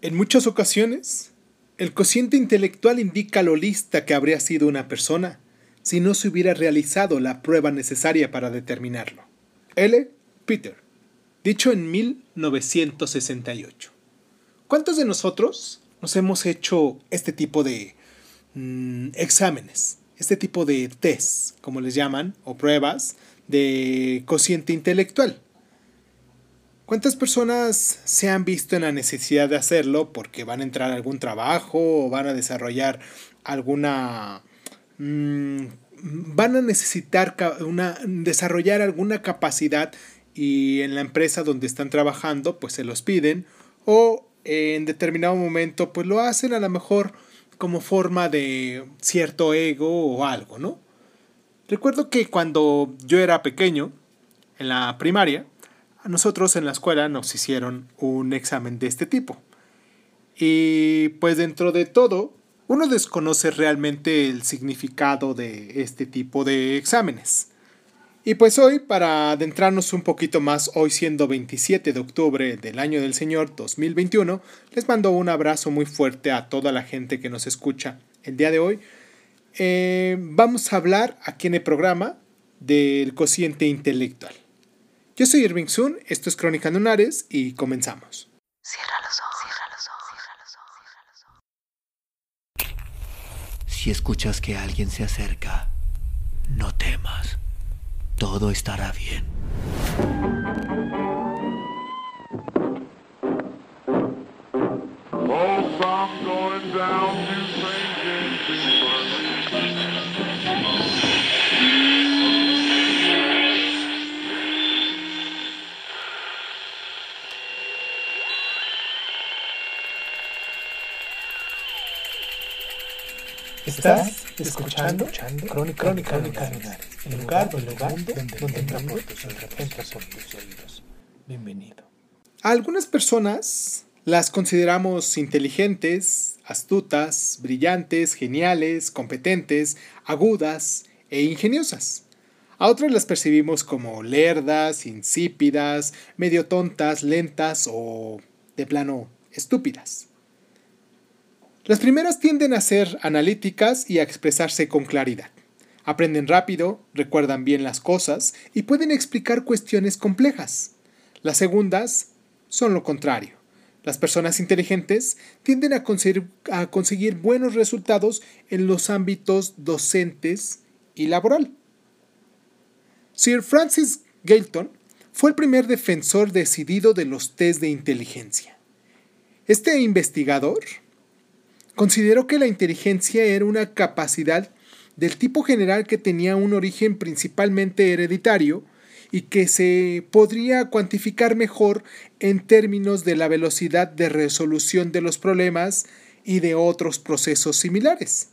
En muchas ocasiones, el cociente intelectual indica lo lista que habría sido una persona si no se hubiera realizado la prueba necesaria para determinarlo. L. Peter, dicho en 1968. ¿Cuántos de nosotros nos hemos hecho este tipo de mm, exámenes, este tipo de tests, como les llaman, o pruebas de cociente intelectual? ¿Cuántas personas se han visto en la necesidad de hacerlo porque van a entrar a algún trabajo o van a desarrollar alguna... Mm, van a necesitar una, desarrollar alguna capacidad y en la empresa donde están trabajando pues se los piden o en determinado momento pues lo hacen a lo mejor como forma de cierto ego o algo, ¿no? Recuerdo que cuando yo era pequeño, en la primaria, nosotros en la escuela nos hicieron un examen de este tipo. Y pues dentro de todo, uno desconoce realmente el significado de este tipo de exámenes. Y pues hoy, para adentrarnos un poquito más, hoy siendo 27 de octubre del año del Señor 2021, les mando un abrazo muy fuerte a toda la gente que nos escucha el día de hoy. Eh, vamos a hablar aquí en el programa del cociente intelectual. Yo soy Irving Sun, esto es Crónica Lunares y comenzamos. Cierra los ojos, cierra los ojos, cierra los ojos. Si escuchas que alguien se acerca, no temas. Todo estará bien. Estás escuchando, escuchando Crónica, Crónica, Crónica el lugar, el lugar donde, donde entra por tus oídos. Bienvenido. A algunas personas las consideramos inteligentes, astutas, brillantes, geniales, competentes, agudas e ingeniosas. A otras las percibimos como lerdas, insípidas, medio tontas, lentas o, de plano, estúpidas. Las primeras tienden a ser analíticas y a expresarse con claridad. Aprenden rápido, recuerdan bien las cosas y pueden explicar cuestiones complejas. Las segundas son lo contrario. Las personas inteligentes tienden a conseguir, buenos resultados en los ámbitos docentes y laboral. Sir Francis Galton fue el primer defensor decidido de los test de inteligencia. Este investigador Consideró que la inteligencia era una capacidad del tipo general que tenía un origen principalmente hereditario y que se podría cuantificar mejor en términos de la velocidad de resolución de los problemas y de otros procesos similares.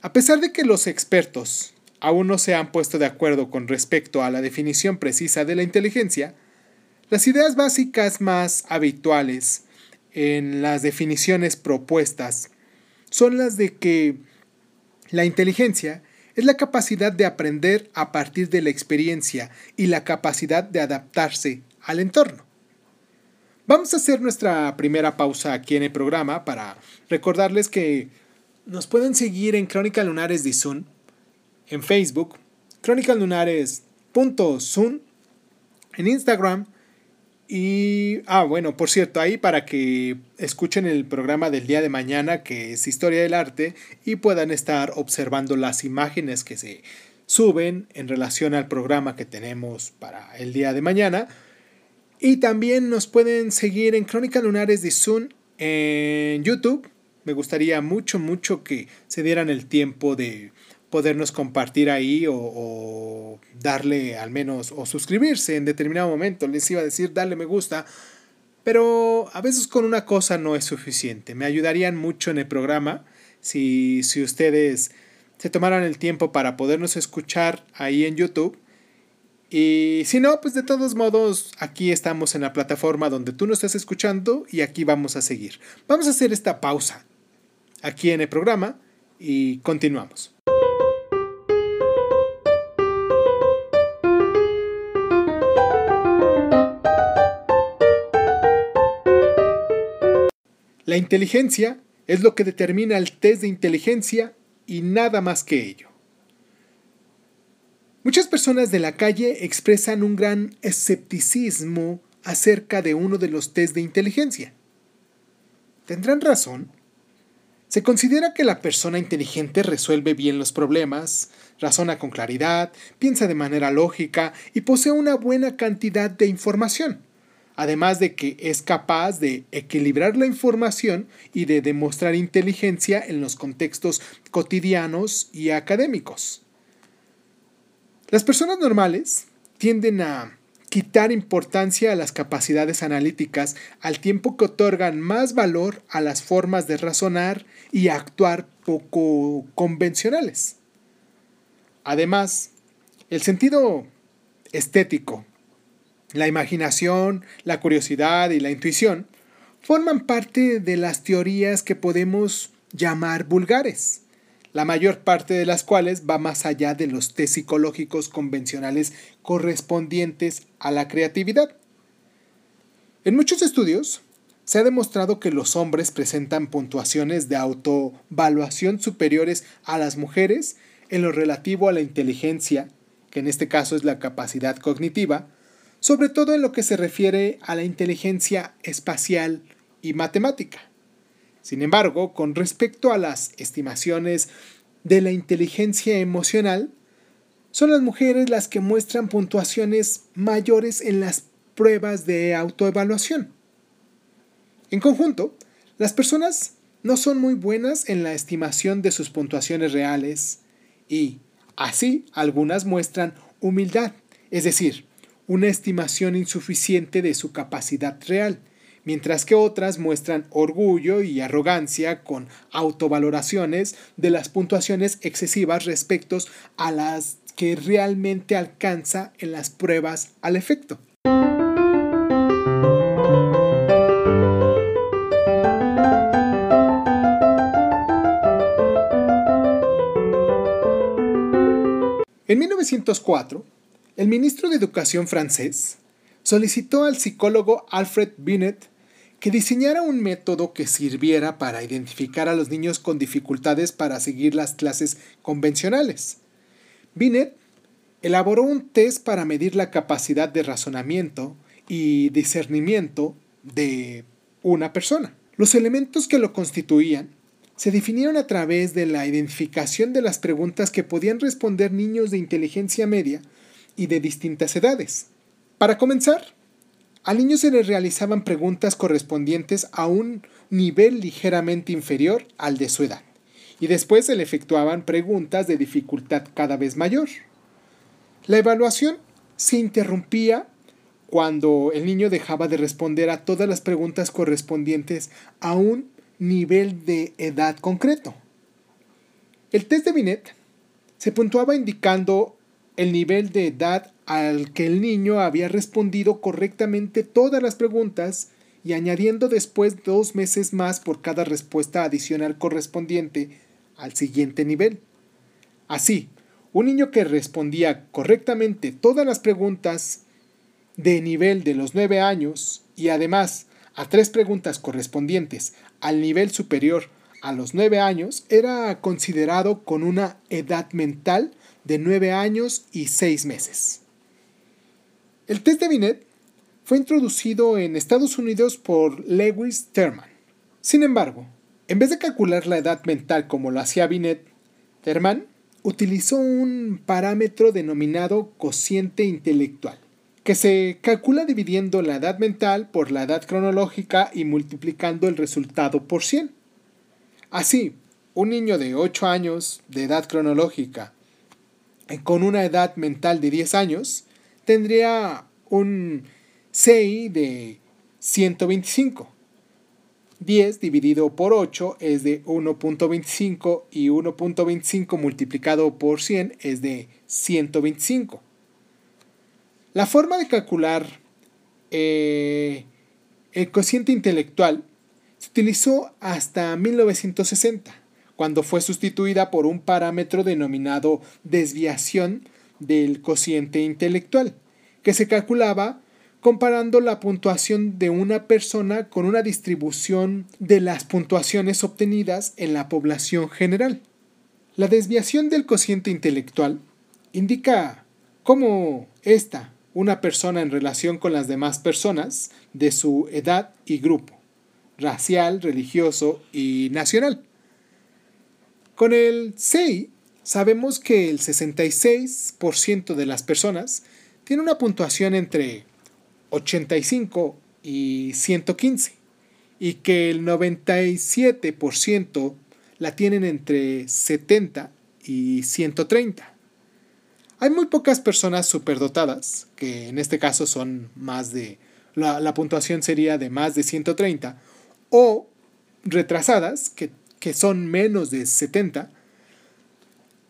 A pesar de que los expertos aún no se han puesto de acuerdo con respecto a la definición precisa de la inteligencia, las ideas básicas más habituales en las definiciones propuestas son las de que la inteligencia es la capacidad de aprender a partir de la experiencia y la capacidad de adaptarse al entorno. Vamos a hacer nuestra primera pausa aquí en el programa para recordarles que nos pueden seguir en Crónica Lunares de Zoom, en Facebook, crónicalunares.zoom, en Instagram y, ah, bueno, por cierto, ahí para que escuchen el programa del día de mañana, que es Historia del Arte, y puedan estar observando las imágenes que se suben en relación al programa que tenemos para el día de mañana. Y también nos pueden seguir en Crónica Lunares de Zoom en YouTube. Me gustaría mucho, mucho que se dieran el tiempo de podernos compartir ahí o, darle al menos o suscribirse en determinado momento. Les iba a decir darle me gusta, pero a veces con una cosa no es suficiente. Me ayudarían mucho en el programa si, si ustedes se tomaran el tiempo para podernos escuchar ahí en YouTube. Y si no, pues de todos modos, aquí estamos en la plataforma donde tú nos estás escuchando y aquí vamos a seguir. Vamos a hacer esta pausa aquí en el programa y continuamos. La inteligencia es lo que determina el test de inteligencia y nada más que ello. Muchas personas de la calle expresan un gran escepticismo acerca de uno de los test de inteligencia. ¿Tendrán razón? Se considera que la persona inteligente resuelve bien los problemas, razona con claridad, piensa de manera lógica y posee una buena cantidad de información, además de que es capaz de equilibrar la información y de demostrar inteligencia en los contextos cotidianos y académicos. Las personas normales tienden a quitar importancia a las capacidades analíticas al tiempo que otorgan más valor a las formas de razonar y actuar poco convencionales. Además, el sentido estético, la imaginación, la curiosidad y la intuición forman parte de las teorías que podemos llamar vulgares la mayor parte de las cuales va más allá de los test psicológicos convencionales correspondientes a la creatividad. En muchos estudios se ha demostrado que los hombres presentan puntuaciones de autovaluación superiores a las mujeres en lo relativo a la inteligencia, que en este caso es la capacidad cognitiva, sobre todo en lo que se refiere a la inteligencia espacial y matemática. Sin embargo, con respecto a las estimaciones de la inteligencia emocional, son las mujeres las que muestran puntuaciones mayores en las pruebas de autoevaluación. En conjunto, las personas no son muy buenas en la estimación de sus puntuaciones reales y, así, algunas muestran humildad, es decir, una estimación insuficiente de su capacidad real, mientras que otras muestran orgullo y arrogancia con autovaloraciones de las puntuaciones excesivas respecto a las que realmente alcanza en las pruebas al efecto. En 1904, el ministro de Educación francés solicitó al psicólogo Alfred Binet que diseñara un método que sirviera para identificar a los niños con dificultades para seguir las clases convencionales. Binet elaboró un test para medir la capacidad de razonamiento y discernimiento de una persona. Los elementos que lo constituían se definieron a través de la identificación de las preguntas que podían responder niños de inteligencia media y de distintas edades. Para comenzar, al niño se le realizaban preguntas correspondientes a un nivel ligeramente inferior al de su edad, y después se le efectuaban preguntas de dificultad cada vez mayor. La evaluación se interrumpía cuando el niño dejaba de responder a todas las preguntas correspondientes a un nivel de edad concreto. El test de Binet se puntuaba indicando el nivel de edad al que el niño había respondido correctamente todas las preguntas y añadiendo después dos meses más por cada respuesta adicional correspondiente al siguiente nivel. Así, un niño que respondía correctamente todas las preguntas de nivel de los nueve años y además a tres preguntas correspondientes al nivel superior a los nueve años era considerado con una edad mental de nueve años y seis meses. El test de Binet fue introducido en Estados Unidos por Lewis Terman. Sin embargo, en vez de calcular la edad mental como lo hacía Binet, Terman utilizó un parámetro denominado cociente intelectual, que se calcula dividiendo la edad mental por la edad cronológica y multiplicando el resultado por 100. Así, un niño de 8 años de edad cronológica con una edad mental de 10 años tendría un CI de 125. 10 dividido por 8 es de 1.25 y 1.25 multiplicado por 100 es de 125. La forma de calcular eh, el cociente intelectual se utilizó hasta 1960, cuando fue sustituida por un parámetro denominado desviación del cociente intelectual, que se calculaba comparando la puntuación de una persona con una distribución de las puntuaciones obtenidas en la población general. La desviación del cociente intelectual indica cómo esta, una persona en relación con las demás personas de su edad y grupo, racial, religioso y nacional. Con el CI sabemos que el 66% de las personas tiene una puntuación entre 85 y 115 y que el 97% la tienen entre 70 y 130. Hay muy pocas personas superdotadas, que en este caso son más de, la, la puntuación sería de más de 130, o retrasadas, que, que son menos de 70,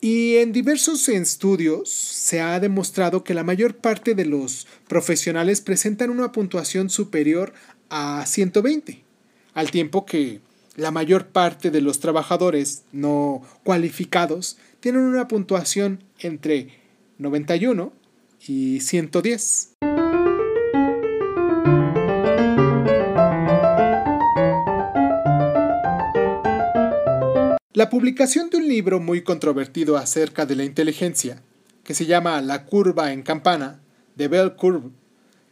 y en diversos estudios se ha demostrado que la mayor parte de los profesionales presentan una puntuación superior a 120, al tiempo que la mayor parte de los trabajadores no cualificados tienen una puntuación entre 91 y 110. La publicación de un libro muy controvertido acerca de la inteligencia, que se llama La curva en campana, de Bell Curve,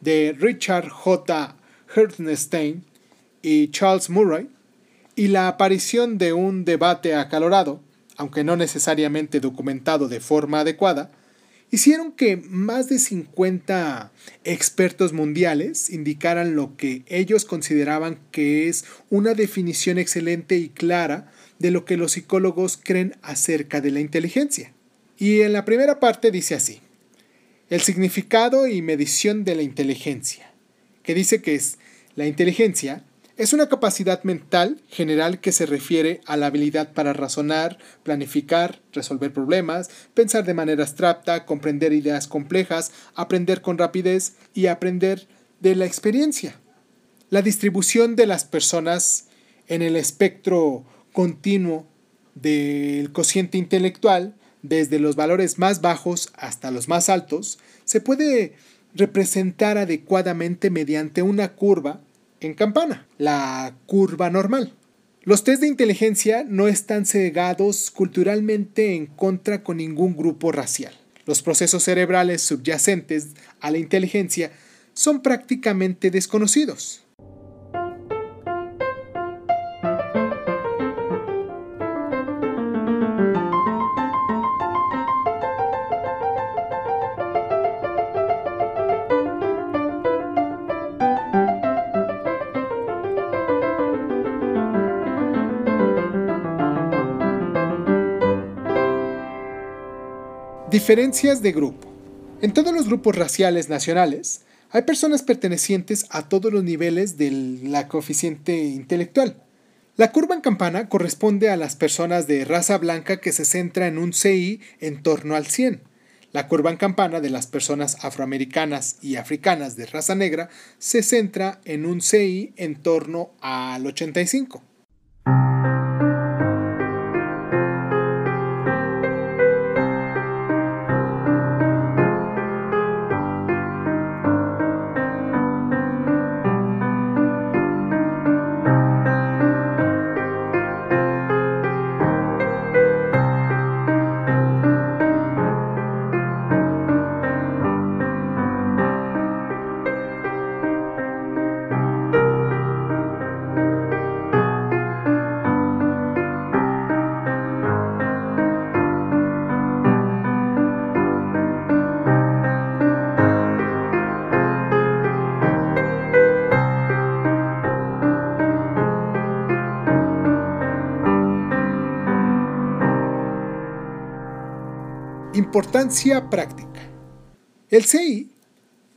de Richard J. Hertnstein y Charles Murray, y la aparición de un debate acalorado, aunque no necesariamente documentado de forma adecuada, hicieron que más de 50 expertos mundiales indicaran lo que ellos consideraban que es una definición excelente y clara de lo que los psicólogos creen acerca de la inteligencia. Y en la primera parte dice así, el significado y medición de la inteligencia, que dice que es la inteligencia es una capacidad mental general que se refiere a la habilidad para razonar, planificar, resolver problemas, pensar de manera abstracta, comprender ideas complejas, aprender con rapidez y aprender de la experiencia. La distribución de las personas en el espectro continuo del cociente intelectual, desde los valores más bajos hasta los más altos, se puede representar adecuadamente mediante una curva en campana, la curva normal. Los test de inteligencia no están cegados culturalmente en contra con ningún grupo racial. Los procesos cerebrales subyacentes a la inteligencia son prácticamente desconocidos. Diferencias de grupo. En todos los grupos raciales nacionales hay personas pertenecientes a todos los niveles de la coeficiente intelectual. La curva en campana corresponde a las personas de raza blanca que se centra en un CI en torno al 100. La curva en campana de las personas afroamericanas y africanas de raza negra se centra en un CI en torno al 85. Importancia práctica. El CI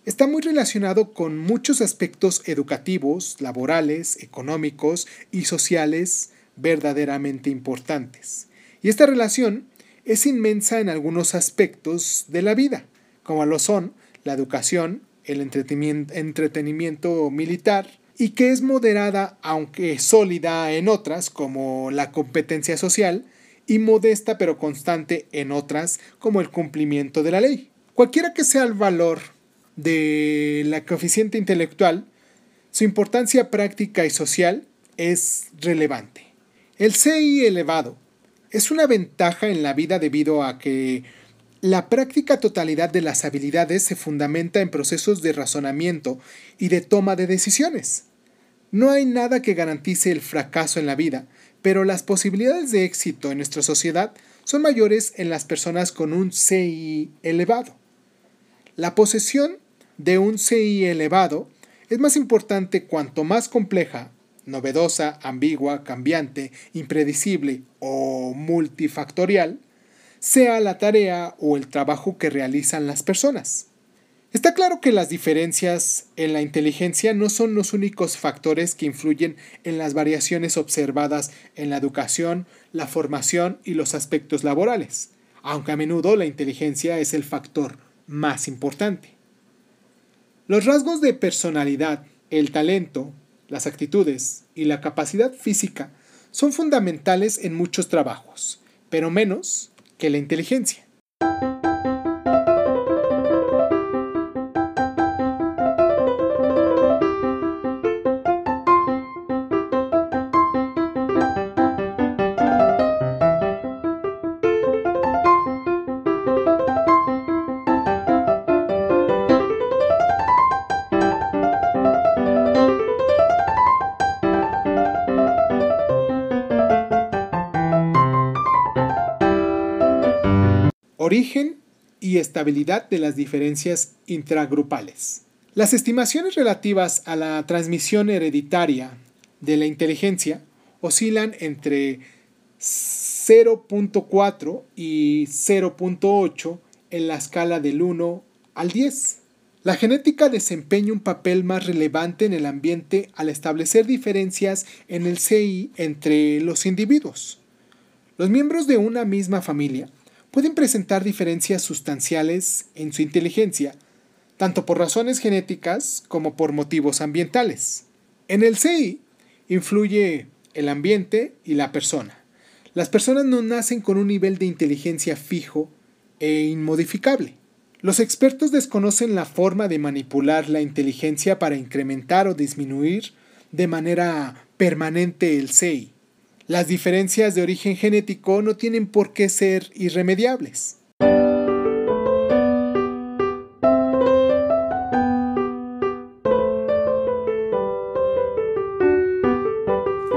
está muy relacionado con muchos aspectos educativos, laborales, económicos y sociales verdaderamente importantes. Y esta relación es inmensa en algunos aspectos de la vida, como lo son la educación, el entretenimiento militar, y que es moderada aunque sólida en otras, como la competencia social, y modesta pero constante en otras como el cumplimiento de la ley. Cualquiera que sea el valor de la coeficiente intelectual, su importancia práctica y social es relevante. El CI elevado es una ventaja en la vida debido a que la práctica totalidad de las habilidades se fundamenta en procesos de razonamiento y de toma de decisiones. No hay nada que garantice el fracaso en la vida, pero las posibilidades de éxito en nuestra sociedad son mayores en las personas con un CI elevado. La posesión de un CI elevado es más importante cuanto más compleja, novedosa, ambigua, cambiante, impredecible o multifactorial sea la tarea o el trabajo que realizan las personas. Está claro que las diferencias en la inteligencia no son los únicos factores que influyen en las variaciones observadas en la educación, la formación y los aspectos laborales, aunque a menudo la inteligencia es el factor más importante. Los rasgos de personalidad, el talento, las actitudes y la capacidad física son fundamentales en muchos trabajos, pero menos que la inteligencia. Origen y estabilidad de las diferencias intragrupales. Las estimaciones relativas a la transmisión hereditaria de la inteligencia oscilan entre 0.4 y 0.8 en la escala del 1 al 10. La genética desempeña un papel más relevante en el ambiente al establecer diferencias en el CI entre los individuos. Los miembros de una misma familia pueden presentar diferencias sustanciales en su inteligencia, tanto por razones genéticas como por motivos ambientales. En el CI influye el ambiente y la persona. Las personas no nacen con un nivel de inteligencia fijo e inmodificable. Los expertos desconocen la forma de manipular la inteligencia para incrementar o disminuir de manera permanente el CI. Las diferencias de origen genético no tienen por qué ser irremediables.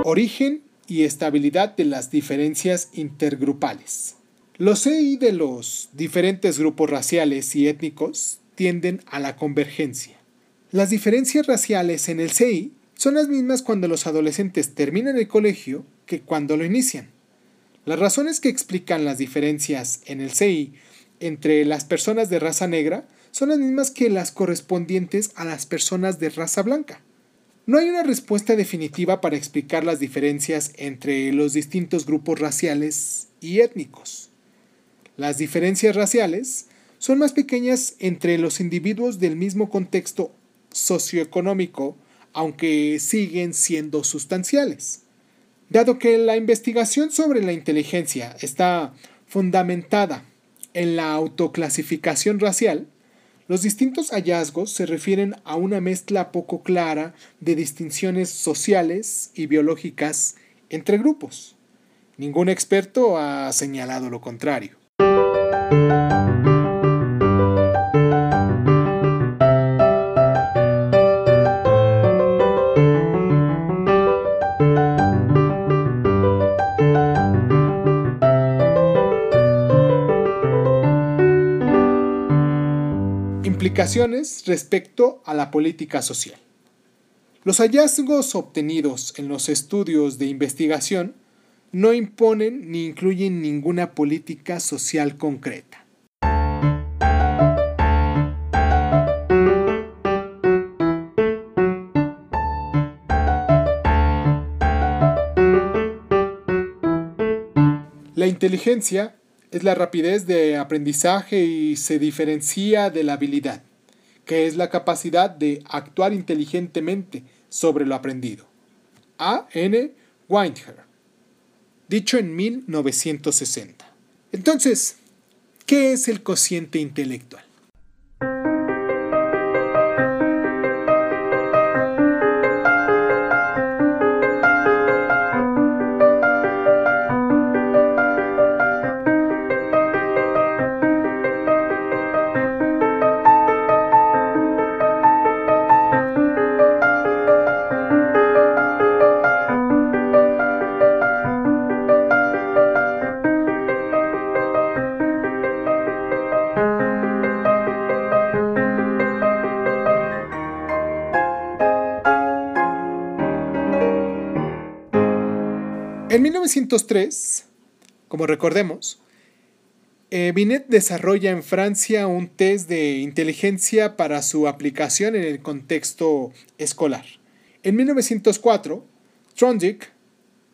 Origen y estabilidad de las diferencias intergrupales. Los CI de los diferentes grupos raciales y étnicos tienden a la convergencia. Las diferencias raciales en el CI son las mismas cuando los adolescentes terminan el colegio que cuando lo inician. Las razones que explican las diferencias en el CI entre las personas de raza negra son las mismas que las correspondientes a las personas de raza blanca. No hay una respuesta definitiva para explicar las diferencias entre los distintos grupos raciales y étnicos. Las diferencias raciales son más pequeñas entre los individuos del mismo contexto socioeconómico, aunque siguen siendo sustanciales. Dado que la investigación sobre la inteligencia está fundamentada en la autoclasificación racial, los distintos hallazgos se refieren a una mezcla poco clara de distinciones sociales y biológicas entre grupos. Ningún experto ha señalado lo contrario. Respecto a la política social. Los hallazgos obtenidos en los estudios de investigación no imponen ni incluyen ninguna política social concreta. La inteligencia es la rapidez de aprendizaje y se diferencia de la habilidad que es la capacidad de actuar inteligentemente sobre lo aprendido. A. N. Weinher. Dicho en 1960. Entonces, ¿qué es el cociente intelectual? 1903, como recordemos, eh, Binet desarrolla en Francia un test de inteligencia para su aplicación en el contexto escolar. En 1904, Trondick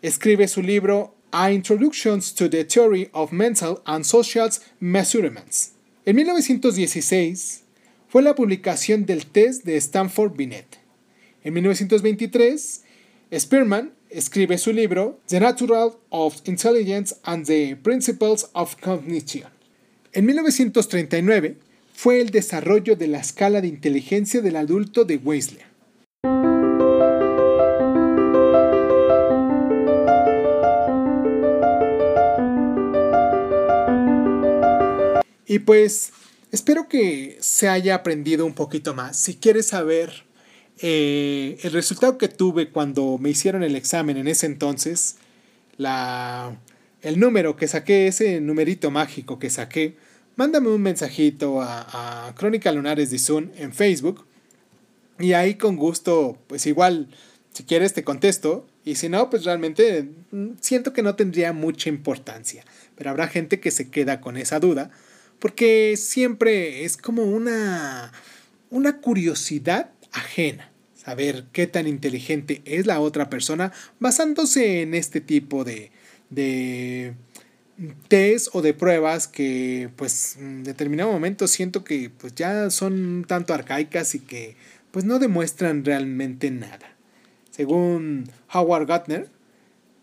escribe su libro A Introduction to the Theory of Mental and Social Measurements. En 1916 fue la publicación del test de Stanford Binet. En 1923, Spearman escribe su libro The Natural of Intelligence and the Principles of Cognition. En 1939 fue el desarrollo de la escala de inteligencia del adulto de Weisler. Y pues espero que se haya aprendido un poquito más. Si quieres saber eh, el resultado que tuve cuando me hicieron el examen en ese entonces, la, el número que saqué, ese numerito mágico que saqué, mándame un mensajito a, Crónica Lunares de Zoom en Facebook y ahí con gusto, pues igual, si quieres te contesto y si no, pues realmente mm, siento que no tendría mucha importancia, pero habrá gente que se queda con esa duda porque siempre es como una, una curiosidad ajena saber qué tan inteligente es la otra persona basándose en este tipo de, de test o de pruebas que pues en determinado momento siento que pues ya son tanto arcaicas y que pues no demuestran realmente nada. Según Howard Gardner,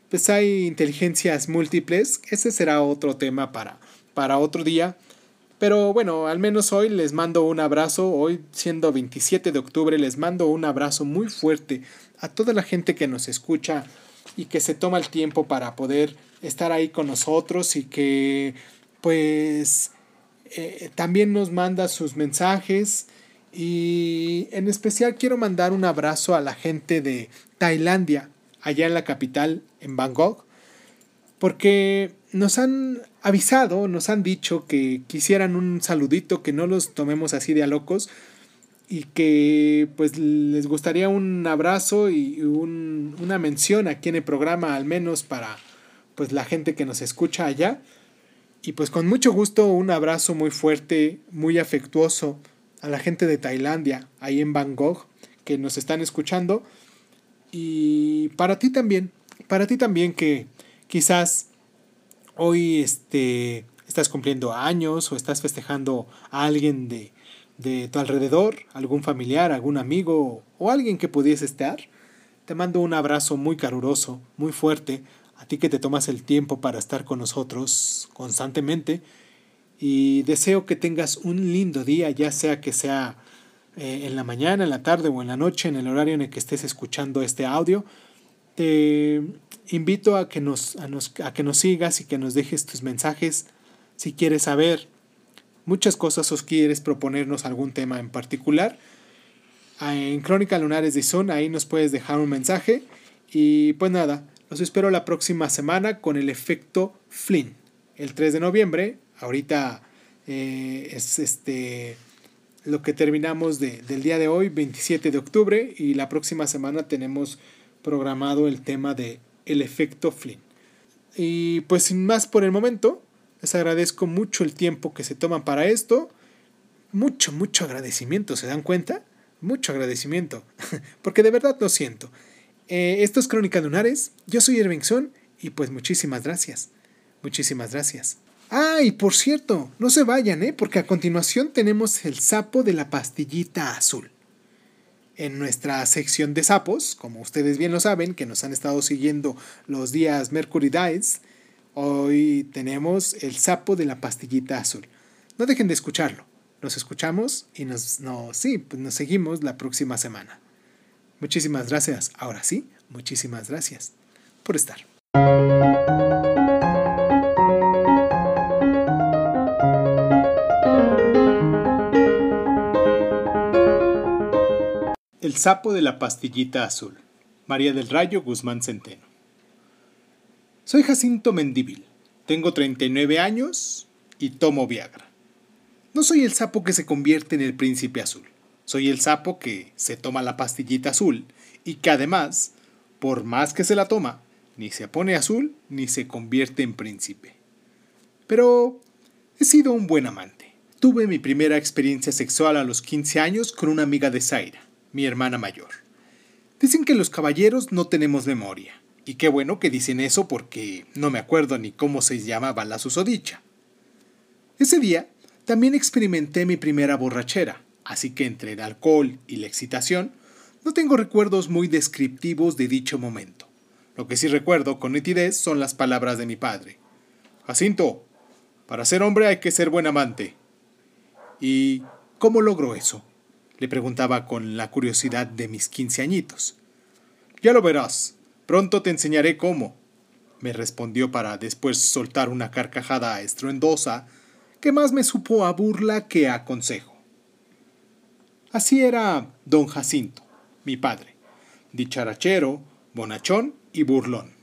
pues hay inteligencias múltiples, ese será otro tema para, para otro día, pero bueno, al menos hoy les mando un abrazo, hoy siendo 27 de octubre, les mando un abrazo muy fuerte a toda la gente que nos escucha y que se toma el tiempo para poder estar ahí con nosotros y que pues eh, también nos manda sus mensajes. Y en especial quiero mandar un abrazo a la gente de Tailandia, allá en la capital, en Bangkok, porque nos han avisado, nos han dicho que quisieran un saludito, que no los tomemos así de a locos y que pues les gustaría un abrazo y una mención aquí en el programa al menos para pues la gente que nos escucha allá. Y pues con mucho gusto un abrazo muy fuerte, muy afectuoso a la gente de Tailandia, ahí en Bangkok, que nos están escuchando. Y para ti también, para ti también que quizás hoy este, estás cumpliendo años o estás festejando a alguien de, de tu alrededor, algún familiar, algún amigo o alguien que pudiese estar, te mando un abrazo muy caluroso, muy fuerte, a ti que te tomas el tiempo para estar con nosotros constantemente y deseo que tengas un lindo día, ya sea que sea eh, en la mañana, en la tarde o en la noche, en el horario en el que estés escuchando este audio. Te invito a que nos, a, que nos sigas y que nos dejes tus mensajes si quieres saber muchas cosas o quieres proponernos algún tema en particular. Ah, en Crónica Lunares de Sun, ahí nos puedes dejar un mensaje. Y pues nada, los espero la próxima semana con el efecto Flynn. El 3 de noviembre, ahorita eh, es este lo que terminamos del día de hoy, 27 de octubre, y la próxima semana tenemos programado el tema de el efecto Flynn. Y pues sin más por el momento, les agradezco mucho el tiempo que se toman para esto. Mucho, mucho agradecimiento, ¿se dan cuenta? Mucho agradecimiento, porque de verdad lo siento. Eh, esto es Crónica Lunares, yo soy Irvingson y pues muchísimas gracias. Muchísimas gracias. Ah, y por cierto, no se vayan, ¿eh? porque a continuación tenemos el sapo de la pastillita azul en nuestra sección de sapos, como ustedes bien lo saben, que nos han estado siguiendo los días Mercury Dies, hoy tenemos el sapo de la pastillita azul. No dejen de escucharlo. Nos escuchamos y nos, no, sí, pues nos seguimos la próxima semana. Muchísimas gracias. Ahora sí, muchísimas gracias por estar. Sapo de la pastillita azul. María del Rayo Guzmán Centeno. Soy Jacinto Mendívil. Tengo 39 años y tomo Viagra. No soy el sapo que se convierte en el príncipe azul. Soy el sapo que se toma la pastillita azul y que además, por más que se la toma, Ni se pone azul ni se convierte en príncipe. Pero he sido un buen amante. Tuve mi primera experiencia sexual a los 15 años con una amiga de Zaira, mi hermana mayor. Dicen que los caballeros no tenemos memoria. Y qué bueno que dicen eso porque no me acuerdo ni cómo se llamaba la susodicha. Ese día también experimenté mi primera borrachera, así que entre el alcohol y la excitación, no tengo recuerdos muy descriptivos de dicho momento. Lo que sí recuerdo con nitidez son las palabras de mi padre. Jacinto, para ser hombre hay que ser buen amante. ¿Y cómo logro eso? Le preguntaba con la curiosidad de mis quince añitos. Ya lo verás. Pronto te enseñaré cómo. me respondió para después soltar una carcajada estruendosa que más me supo a burla que a consejo. Así era don Jacinto, mi padre, dicharachero, bonachón y burlón.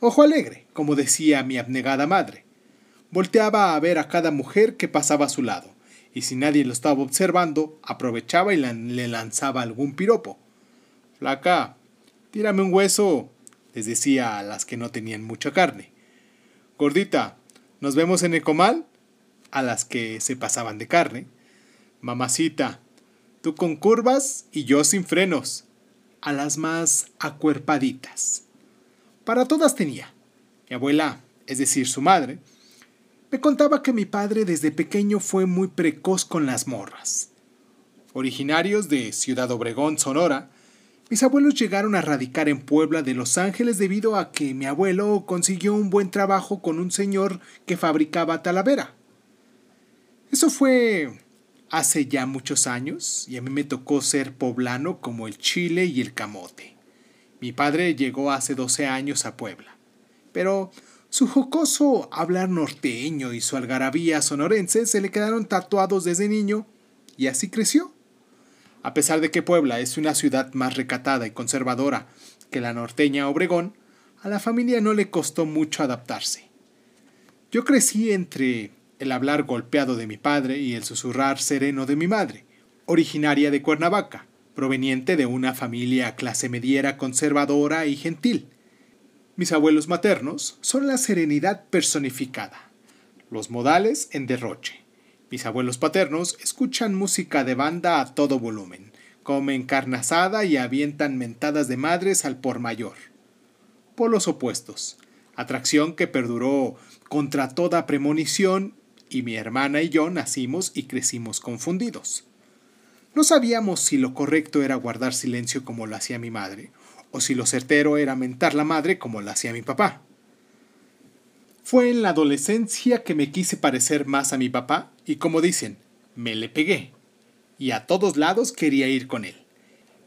Ojo alegre, como decía mi abnegada madre. Volteaba a ver a cada mujer que pasaba a su lado, y si nadie lo estaba observando, aprovechaba y le lanzaba algún piropo. Flaca, tírame un hueso, les decía a las que no tenían mucha carne. Gordita, ¿nos vemos en el comal? a las que se pasaban de carne. Mamacita, tú con curvas y yo sin frenos, a las más acuerpaditas. Para todas tenía. Mi abuela, es decir, su madre, me contaba que mi padre desde pequeño fue muy precoz con las morras. Originarios de Ciudad Obregón, Sonora, mis abuelos llegaron a radicar en Puebla de Los Ángeles debido a que mi abuelo consiguió un buen trabajo con un señor que fabricaba talavera. Eso fue hace ya muchos años y a mí me tocó ser poblano como el chile y el camote. Mi padre llegó hace 12 años a Puebla, pero su jocoso hablar norteño y su algarabía sonorense se le quedaron tatuados desde niño y así creció. A pesar de que Puebla es una ciudad más recatada y conservadora que la norteña Obregón, a la familia no le costó mucho adaptarse. Yo crecí entre el hablar golpeado de mi padre y el susurrar sereno de mi madre, originaria de Cuernavaca, proveniente de una familia clase mediera conservadora y gentil. Mis abuelos maternos son la serenidad personificada, los modales en derroche. Mis abuelos paternos escuchan música de banda a todo volumen, comen carne asada y avientan mentadas de madres al por mayor. Polos opuestos, atracción que perduró contra toda premonición y mi hermana y yo nacimos y crecimos confundidos. No sabíamos si lo correcto era guardar silencio como lo hacía mi madre, o si lo certero era mentar la madre como lo hacía mi papá. Fue en la adolescencia que me quise parecer más a mi papá y como dicen, me le pegué. Y a todos lados quería ir con él.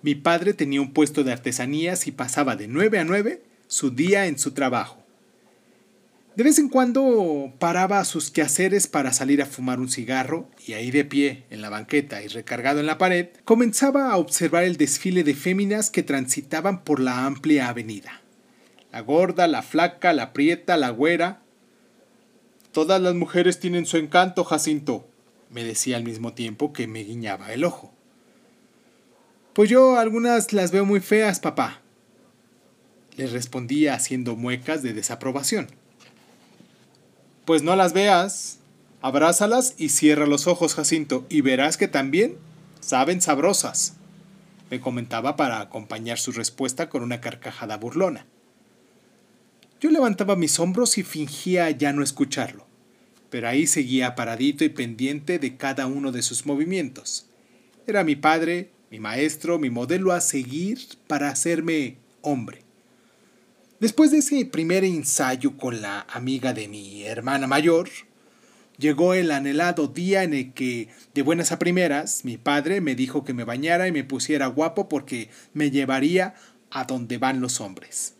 Mi padre tenía un puesto de artesanías y pasaba de nueve a nueve su día en su trabajo. De vez en cuando paraba a sus quehaceres para salir a fumar un cigarro y ahí de pie, en la banqueta y recargado en la pared, comenzaba a observar el desfile de féminas que transitaban por la amplia avenida. La gorda, la flaca, la prieta, la güera. Todas las mujeres tienen su encanto, Jacinto, me decía al mismo tiempo que me guiñaba el ojo. Pues yo algunas las veo muy feas, papá. Le respondía haciendo muecas de desaprobación. Pues no las veas. Abrázalas y cierra los ojos, Jacinto, y verás que también saben sabrosas. Me comentaba para acompañar su respuesta con una carcajada burlona. Yo levantaba mis hombros y fingía ya no escucharlo, pero ahí seguía paradito y pendiente de cada uno de sus movimientos. Era mi padre, mi maestro, mi modelo a seguir para hacerme hombre. Después de ese primer ensayo con la amiga de mi hermana mayor, llegó el anhelado día en el que, de buenas a primeras, mi padre me dijo que me bañara y me pusiera guapo porque me llevaría a donde van los hombres.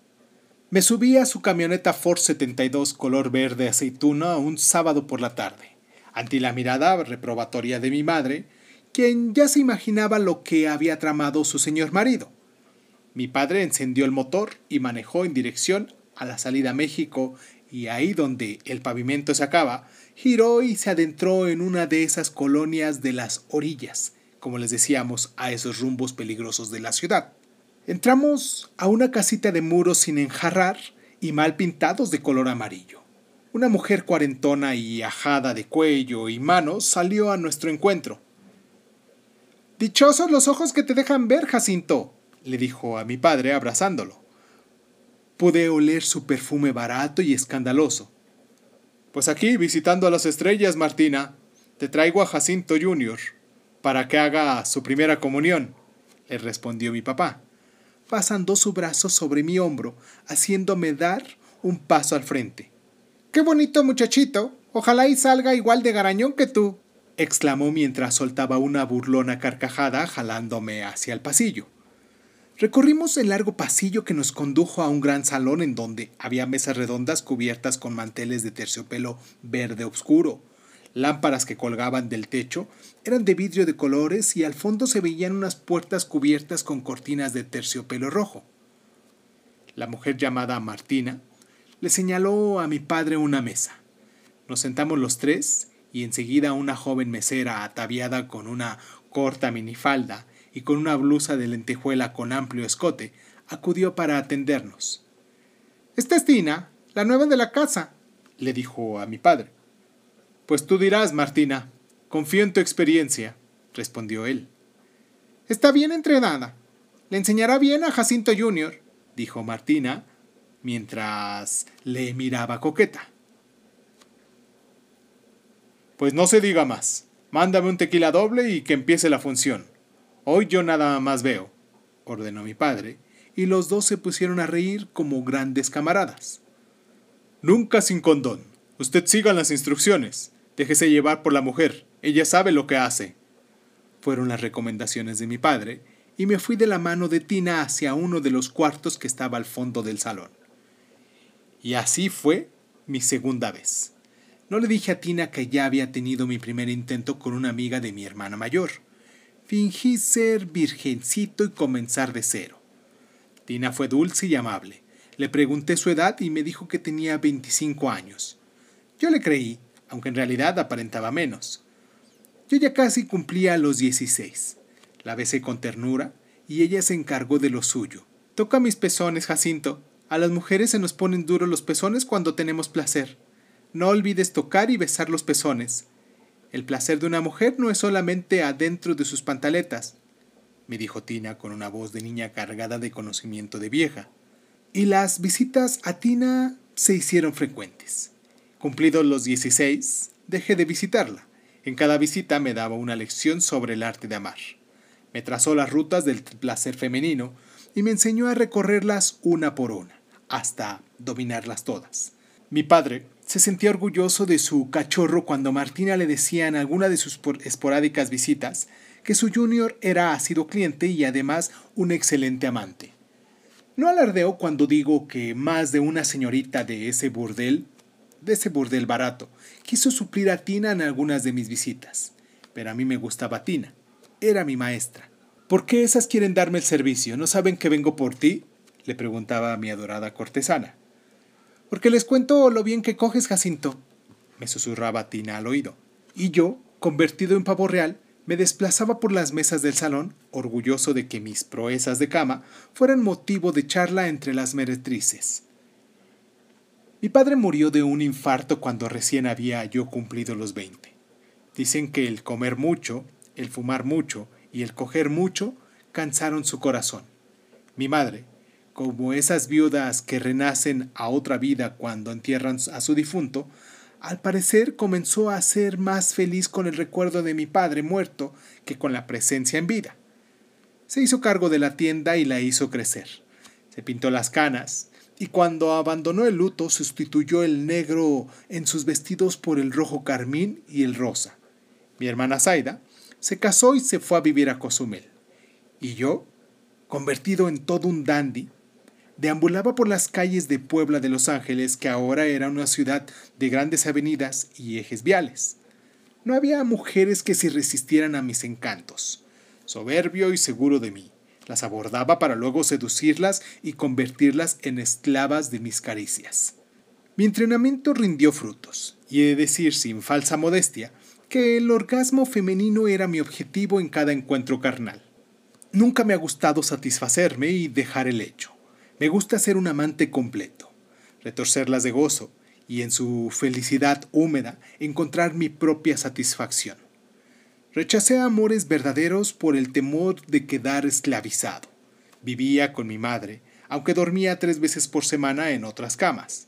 Me subí a su camioneta Ford 72 color verde aceituna un sábado por la tarde, ante la mirada reprobatoria de mi madre, quien ya se imaginaba lo que había tramado su señor marido. Mi padre encendió el motor y manejó en dirección a la salida a México y ahí donde el pavimento se acaba, giró y se adentró en una de esas colonias de las orillas, como les decíamos, a esos rumbos peligrosos de la ciudad. Entramos a una casita de muros sin enjarrar y mal pintados de color amarillo. Una mujer cuarentona y ajada de cuello y manos salió a nuestro encuentro. Dichosos los ojos que te dejan ver, Jacinto, le dijo a mi padre abrazándolo. Pude oler su perfume barato y escandaloso. Pues aquí, visitando a las estrellas, Martina, te traigo a Jacinto Jr. para que haga su primera comunión, le respondió mi papá, pasando su brazo sobre mi hombro, haciéndome dar un paso al frente. ¡Qué bonito muchachito! Ojalá y salga igual de garañón que tú, exclamó mientras soltaba una burlona carcajada jalándome hacia el pasillo. Recorrimos el largo pasillo que nos condujo a un gran salón en donde había mesas redondas cubiertas con manteles de terciopelo verde oscuro. Lámparas que colgaban del techo eran de vidrio de colores y al fondo se veían unas puertas cubiertas con cortinas de terciopelo rojo. La mujer llamada Martina le señaló a mi padre una mesa. Nos sentamos los tres y enseguida una joven mesera ataviada con una corta minifalda y con una blusa de lentejuela con amplio escote, acudió para atendernos. Esta es Tina, la nueva de la casa, le dijo a mi padre. Pues tú dirás, Martina. Confío en tu experiencia, respondió él. Está bien entrenada. Le enseñará bien a Jacinto Jr., dijo Martina, mientras le miraba coqueta. Pues no se diga más. Mándame un tequila doble y que empiece la función. Hoy yo nada más veo, ordenó mi padre, y los dos se pusieron a reír como grandes camaradas. Nunca sin condón. Usted siga las instrucciones. Déjese llevar por la mujer. Ella sabe lo que hace. Fueron las recomendaciones de mi padre, y me fui de la mano de Tina hacia uno de los cuartos que estaba al fondo del salón. Y así fue mi segunda vez. No le dije a Tina que ya había tenido mi primer intento con una amiga de mi hermana mayor. Fingí ser virgencito y comenzar de cero. Tina fue dulce y amable. Le pregunté su edad y me dijo que tenía 25 años. Yo le creí, aunque en realidad aparentaba menos. Yo ya casi cumplía los 16. La besé con ternura y ella se encargó de lo suyo. Toca mis pezones, Jacinto. A las mujeres se nos ponen duros los pezones cuando tenemos placer. No olvides tocar y besar los pezones. El placer de una mujer no es solamente adentro de sus pantaletas, me dijo Tina con una voz de niña cargada de conocimiento de vieja. Y las visitas a Tina se hicieron frecuentes. Cumplidos los 16, dejé de visitarla. En cada visita me daba una lección sobre el arte de amar. Me trazó las rutas del placer femenino y me enseñó a recorrerlas una por una, hasta dominarlas todas. Mi padre se sentía orgulloso de su cachorro cuando Martina le decía en alguna de sus esporádicas visitas que su junior era ácido cliente y además un excelente amante. No alardeo cuando digo que más de una señorita de ese burdel, de ese burdel barato, quiso suplir a Tina en algunas de mis visitas. Pero a mí me gustaba Tina. Era mi maestra. ¿Por qué esas quieren darme el servicio? ¿No saben que vengo por ti? le preguntaba a mi adorada cortesana. Porque les cuento lo bien que coges, Jacinto, me susurraba Tina al oído. Y yo, convertido en pavo real, me desplazaba por las mesas del salón, orgulloso de que mis proezas de cama fueran motivo de charla entre las meretrices. Mi padre murió de un infarto cuando recién había yo cumplido los veinte. Dicen que el comer mucho, el fumar mucho y el coger mucho cansaron su corazón. Mi madre, como esas viudas que renacen a otra vida cuando entierran a su difunto, al parecer comenzó a ser más feliz con el recuerdo de mi padre muerto que con la presencia en vida. Se hizo cargo de la tienda y la hizo crecer. Se pintó las canas, y cuando abandonó el luto sustituyó el negro en sus vestidos por el rojo carmín y el rosa. Mi hermana Zaida se casó y se fue a vivir a Cozumel. Y yo, convertido en todo un dandy, deambulaba por las calles de Puebla de Los Ángeles, que ahora era una ciudad de grandes avenidas y ejes viales. No había mujeres que se resistieran a mis encantos. Soberbio y seguro de mí, las abordaba para luego seducirlas y convertirlas en esclavas de mis caricias. Mi entrenamiento rindió frutos, y he de decir sin falsa modestia que el orgasmo femenino era mi objetivo en cada encuentro carnal. Nunca me ha gustado satisfacerme y dejar el hecho. Me gusta ser un amante completo. retorcerlas de gozo y en su felicidad húmeda encontrar mi propia satisfacción. Rechacé amores verdaderos por el temor de quedar esclavizado. Vivía con mi madre, aunque dormía tres veces por semana en otras camas.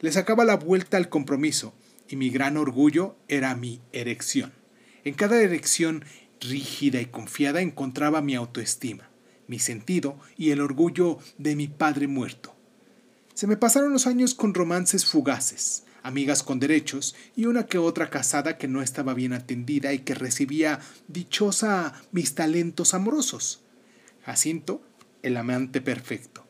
Le sacaba la vuelta al compromiso y mi gran orgullo era mi erección. En cada erección rígida y confiada encontraba mi autoestima, mi sentido y el orgullo de mi padre muerto. Se me pasaron los años con romances fugaces, amigas con derechos y una que otra casada que no estaba bien atendida y que recibía dichosa mis talentos amorosos. Jacinto, el amante perfecto.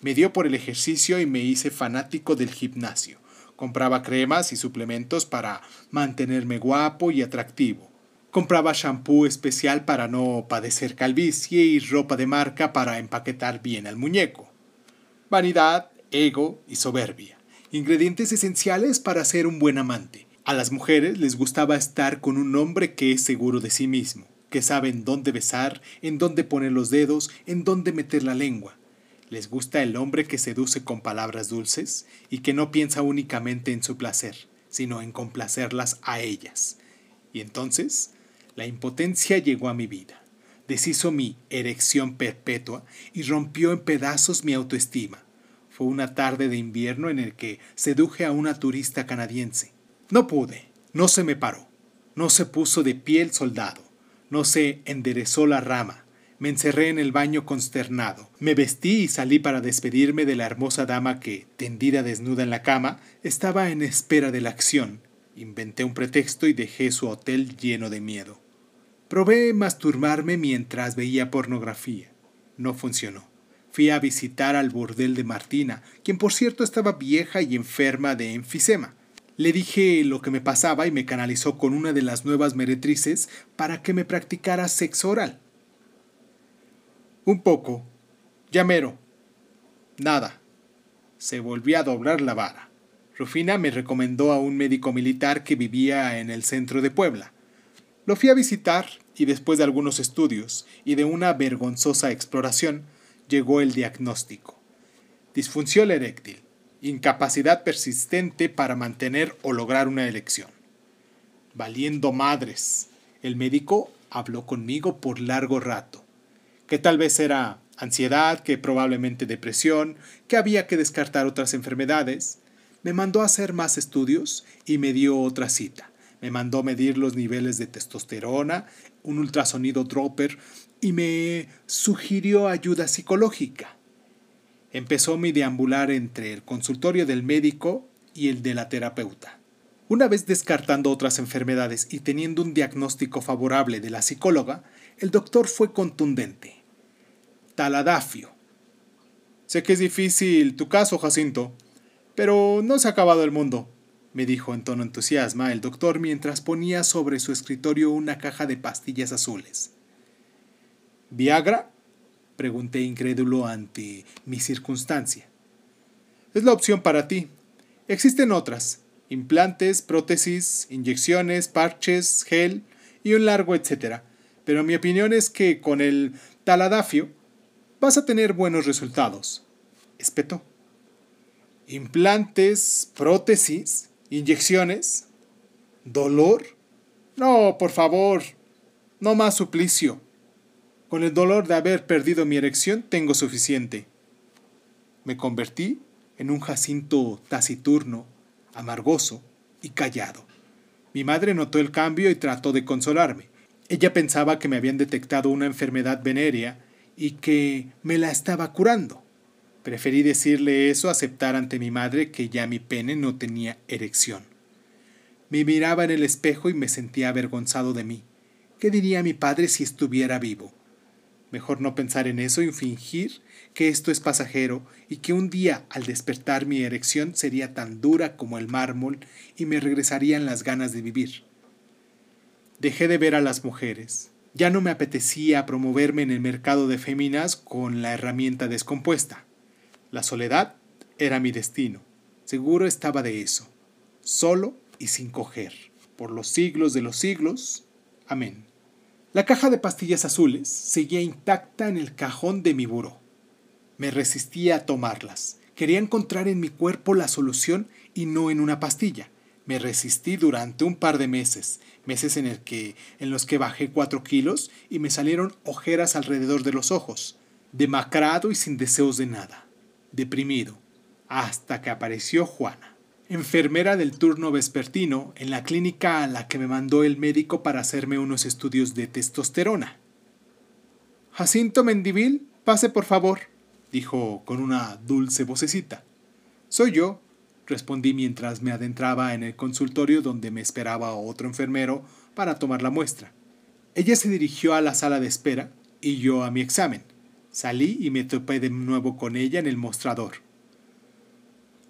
Me dio por el ejercicio y me hice fanático del gimnasio. Compraba cremas y suplementos para mantenerme guapo y atractivo. Compraba shampoo especial para no padecer calvicie y ropa de marca para empaquetar bien al muñeco. Vanidad, ego y soberbia. Ingredientes esenciales para ser un buen amante. A las mujeres les gustaba estar con un hombre que es seguro de sí mismo, que sabe en dónde besar, en dónde poner los dedos, en dónde meter la lengua. Les gusta el hombre que seduce con palabras dulces y que no piensa únicamente en su placer, sino en complacerlas a ellas. Y entonces la impotencia llegó a mi vida, deshizo mi erección perpetua y rompió en pedazos mi autoestima. Fue una tarde de invierno en el que seduje a una turista canadiense. No pude, no se me paró, no se puso de pie el soldado, no se enderezó la rama. Me encerré en el baño consternado. Me vestí y salí para despedirme de la hermosa dama que, tendida desnuda en la cama, estaba en espera de la acción. Inventé un pretexto y dejé su hotel lleno de miedo. Probé masturbarme mientras veía pornografía. No funcionó. Fui a visitar al bordel de Martina, quien por cierto estaba vieja y enferma de enfisema. Le dije lo que me pasaba y me canalizó con una de las nuevas meretrices para que me practicara sexo oral. Un poco. Llamero. Nada. Se volvió a doblar la vara. Rufina me recomendó a un médico militar que vivía en el centro de Puebla. Lo fui a visitar y después de algunos estudios y de una vergonzosa exploración, llegó el diagnóstico. Disfunción eréctil, incapacidad persistente para mantener o lograr una elección. Valiendo madres, el médico habló conmigo por largo rato, que tal vez era ansiedad, que probablemente depresión, que había que descartar otras enfermedades. Me mandó a hacer más estudios y me dio otra cita me mandó medir los niveles de testosterona, un ultrasonido dropper y me sugirió ayuda psicológica. Empezó mi deambular entre el consultorio del médico y el de la terapeuta. Una vez descartando otras enfermedades y teniendo un diagnóstico favorable de la psicóloga, el doctor fue contundente. Taladafio. Sé que es difícil tu caso, Jacinto, pero no se ha acabado el mundo me dijo en tono entusiasma el doctor mientras ponía sobre su escritorio una caja de pastillas azules. ¿Viagra? pregunté incrédulo ante mi circunstancia. Es la opción para ti. Existen otras, implantes, prótesis, inyecciones, parches, gel y un largo etcétera. Pero mi opinión es que con el taladafio vas a tener buenos resultados. Espetó. Implantes, prótesis, ¿Inyecciones? ¿Dolor? No, por favor, no más suplicio. Con el dolor de haber perdido mi erección tengo suficiente. Me convertí en un Jacinto taciturno, amargoso y callado. Mi madre notó el cambio y trató de consolarme. Ella pensaba que me habían detectado una enfermedad venérea y que me la estaba curando. Preferí decirle eso aceptar ante mi madre que ya mi pene no tenía erección. Me miraba en el espejo y me sentía avergonzado de mí. ¿Qué diría mi padre si estuviera vivo? Mejor no pensar en eso y fingir que esto es pasajero y que un día al despertar mi erección sería tan dura como el mármol y me regresarían las ganas de vivir. Dejé de ver a las mujeres. Ya no me apetecía promoverme en el mercado de féminas con la herramienta descompuesta. La soledad era mi destino. Seguro estaba de eso. Solo y sin coger. Por los siglos de los siglos. Amén. La caja de pastillas azules seguía intacta en el cajón de mi buró. Me resistía a tomarlas. Quería encontrar en mi cuerpo la solución y no en una pastilla. Me resistí durante un par de meses, meses en, que, en los que bajé cuatro kilos y me salieron ojeras alrededor de los ojos, demacrado y sin deseos de nada, deprimido, hasta que apareció Juana, enfermera del turno vespertino en la clínica a la que me mandó el médico para hacerme unos estudios de testosterona. Jacinto Mendivil, pase por favor dijo con una dulce vocecita. Soy yo, respondí mientras me adentraba en el consultorio donde me esperaba otro enfermero para tomar la muestra. Ella se dirigió a la sala de espera y yo a mi examen. Salí y me topé de nuevo con ella en el mostrador.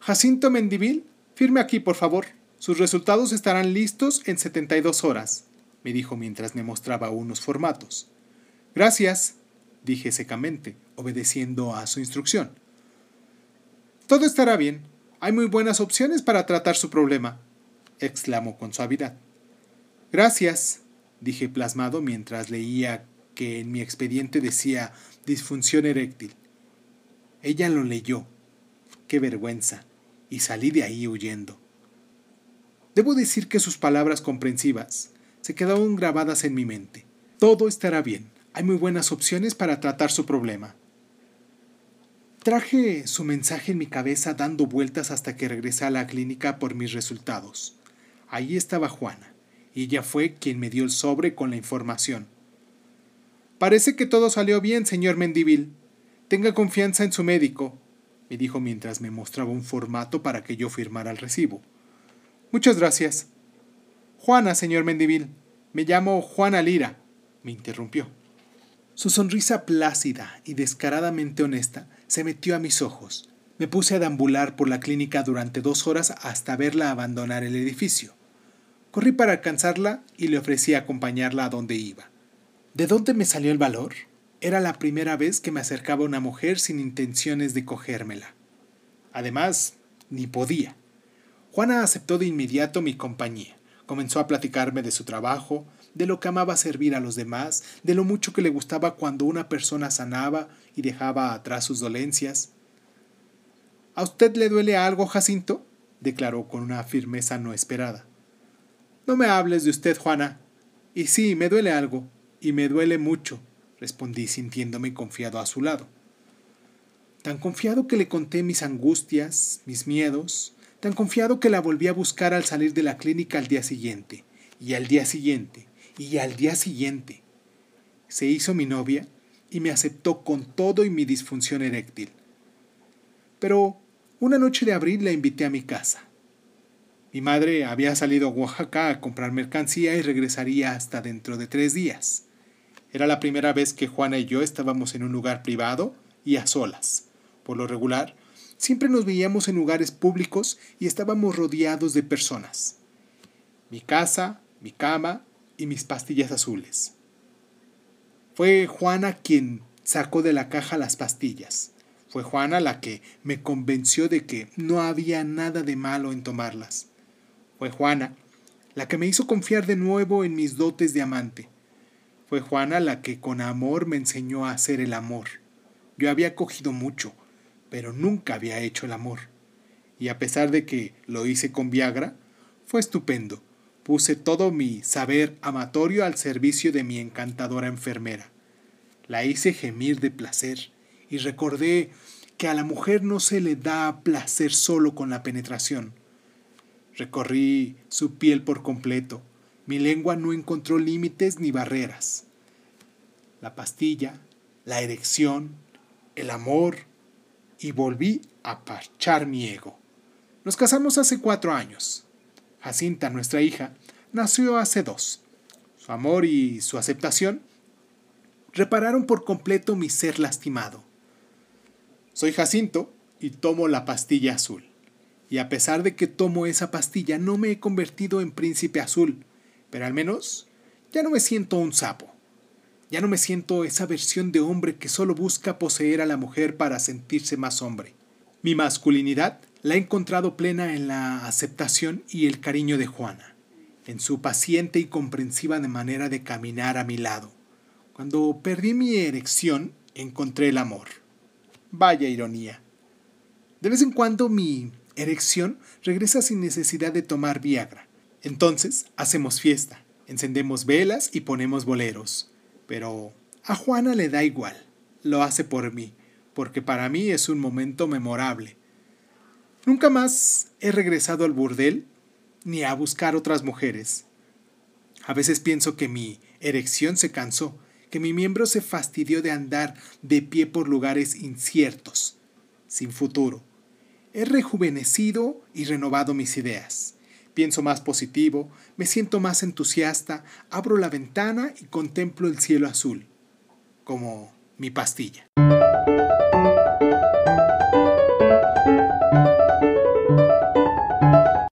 Jacinto Mendivil, firme aquí, por favor. Sus resultados estarán listos en 72 horas, me dijo mientras me mostraba unos formatos. Gracias, dije secamente, obedeciendo a su instrucción. Todo estará bien. Hay muy buenas opciones para tratar su problema, exclamó con suavidad. Gracias, dije plasmado mientras leía que en mi expediente decía disfunción eréctil. Ella lo leyó. Qué vergüenza. Y salí de ahí huyendo. Debo decir que sus palabras comprensivas se quedaron grabadas en mi mente. Todo estará bien. Hay muy buenas opciones para tratar su problema. Traje su mensaje en mi cabeza dando vueltas hasta que regresé a la clínica por mis resultados. Allí estaba Juana, y ella fue quien me dio el sobre con la información. Parece que todo salió bien, señor Mendivil. Tenga confianza en su médico, me dijo mientras me mostraba un formato para que yo firmara el recibo. Muchas gracias. Juana, señor Mendivil. Me llamo Juana Lira, me interrumpió. Su sonrisa plácida y descaradamente honesta se metió a mis ojos. Me puse a deambular por la clínica durante dos horas hasta verla abandonar el edificio. Corrí para alcanzarla y le ofrecí acompañarla a donde iba. ¿De dónde me salió el valor? Era la primera vez que me acercaba a una mujer sin intenciones de cogérmela. Además, ni podía. Juana aceptó de inmediato mi compañía. Comenzó a platicarme de su trabajo, de lo que amaba servir a los demás, de lo mucho que le gustaba cuando una persona sanaba y dejaba atrás sus dolencias. ¿A usted le duele algo, Jacinto? declaró con una firmeza no esperada. No me hables de usted, Juana. Y sí, me duele algo, y me duele mucho, respondí sintiéndome confiado a su lado. Tan confiado que le conté mis angustias, mis miedos, tan confiado que la volví a buscar al salir de la clínica al día siguiente, y al día siguiente, y al día siguiente se hizo mi novia y me aceptó con todo y mi disfunción eréctil. Pero una noche de abril la invité a mi casa. Mi madre había salido a Oaxaca a comprar mercancía y regresaría hasta dentro de tres días. Era la primera vez que Juana y yo estábamos en un lugar privado y a solas. Por lo regular, siempre nos veíamos en lugares públicos y estábamos rodeados de personas. Mi casa, mi cama y mis pastillas azules. Fue Juana quien sacó de la caja las pastillas. Fue Juana la que me convenció de que no había nada de malo en tomarlas. Fue Juana la que me hizo confiar de nuevo en mis dotes de amante. Fue Juana la que con amor me enseñó a hacer el amor. Yo había cogido mucho, pero nunca había hecho el amor. Y a pesar de que lo hice con Viagra, fue estupendo. Puse todo mi saber amatorio al servicio de mi encantadora enfermera. La hice gemir de placer y recordé que a la mujer no se le da placer solo con la penetración. Recorrí su piel por completo. Mi lengua no encontró límites ni barreras. La pastilla, la erección, el amor, y volví a parchar mi ego. Nos casamos hace cuatro años. Jacinta, nuestra hija, nació hace dos. Su amor y su aceptación repararon por completo mi ser lastimado. Soy Jacinto y tomo la pastilla azul. Y a pesar de que tomo esa pastilla no me he convertido en príncipe azul, pero al menos ya no me siento un sapo. Ya no me siento esa versión de hombre que solo busca poseer a la mujer para sentirse más hombre. Mi masculinidad la he encontrado plena en la aceptación y el cariño de Juana, en su paciente y comprensiva manera de caminar a mi lado. Cuando perdí mi erección, encontré el amor. Vaya ironía. De vez en cuando mi erección regresa sin necesidad de tomar Viagra. Entonces hacemos fiesta, encendemos velas y ponemos boleros. Pero a Juana le da igual, lo hace por mí, porque para mí es un momento memorable. Nunca más he regresado al burdel ni a buscar otras mujeres. A veces pienso que mi erección se cansó, que mi miembro se fastidió de andar de pie por lugares inciertos, sin futuro. He rejuvenecido y renovado mis ideas. Pienso más positivo, me siento más entusiasta, abro la ventana y contemplo el cielo azul, como mi pastilla.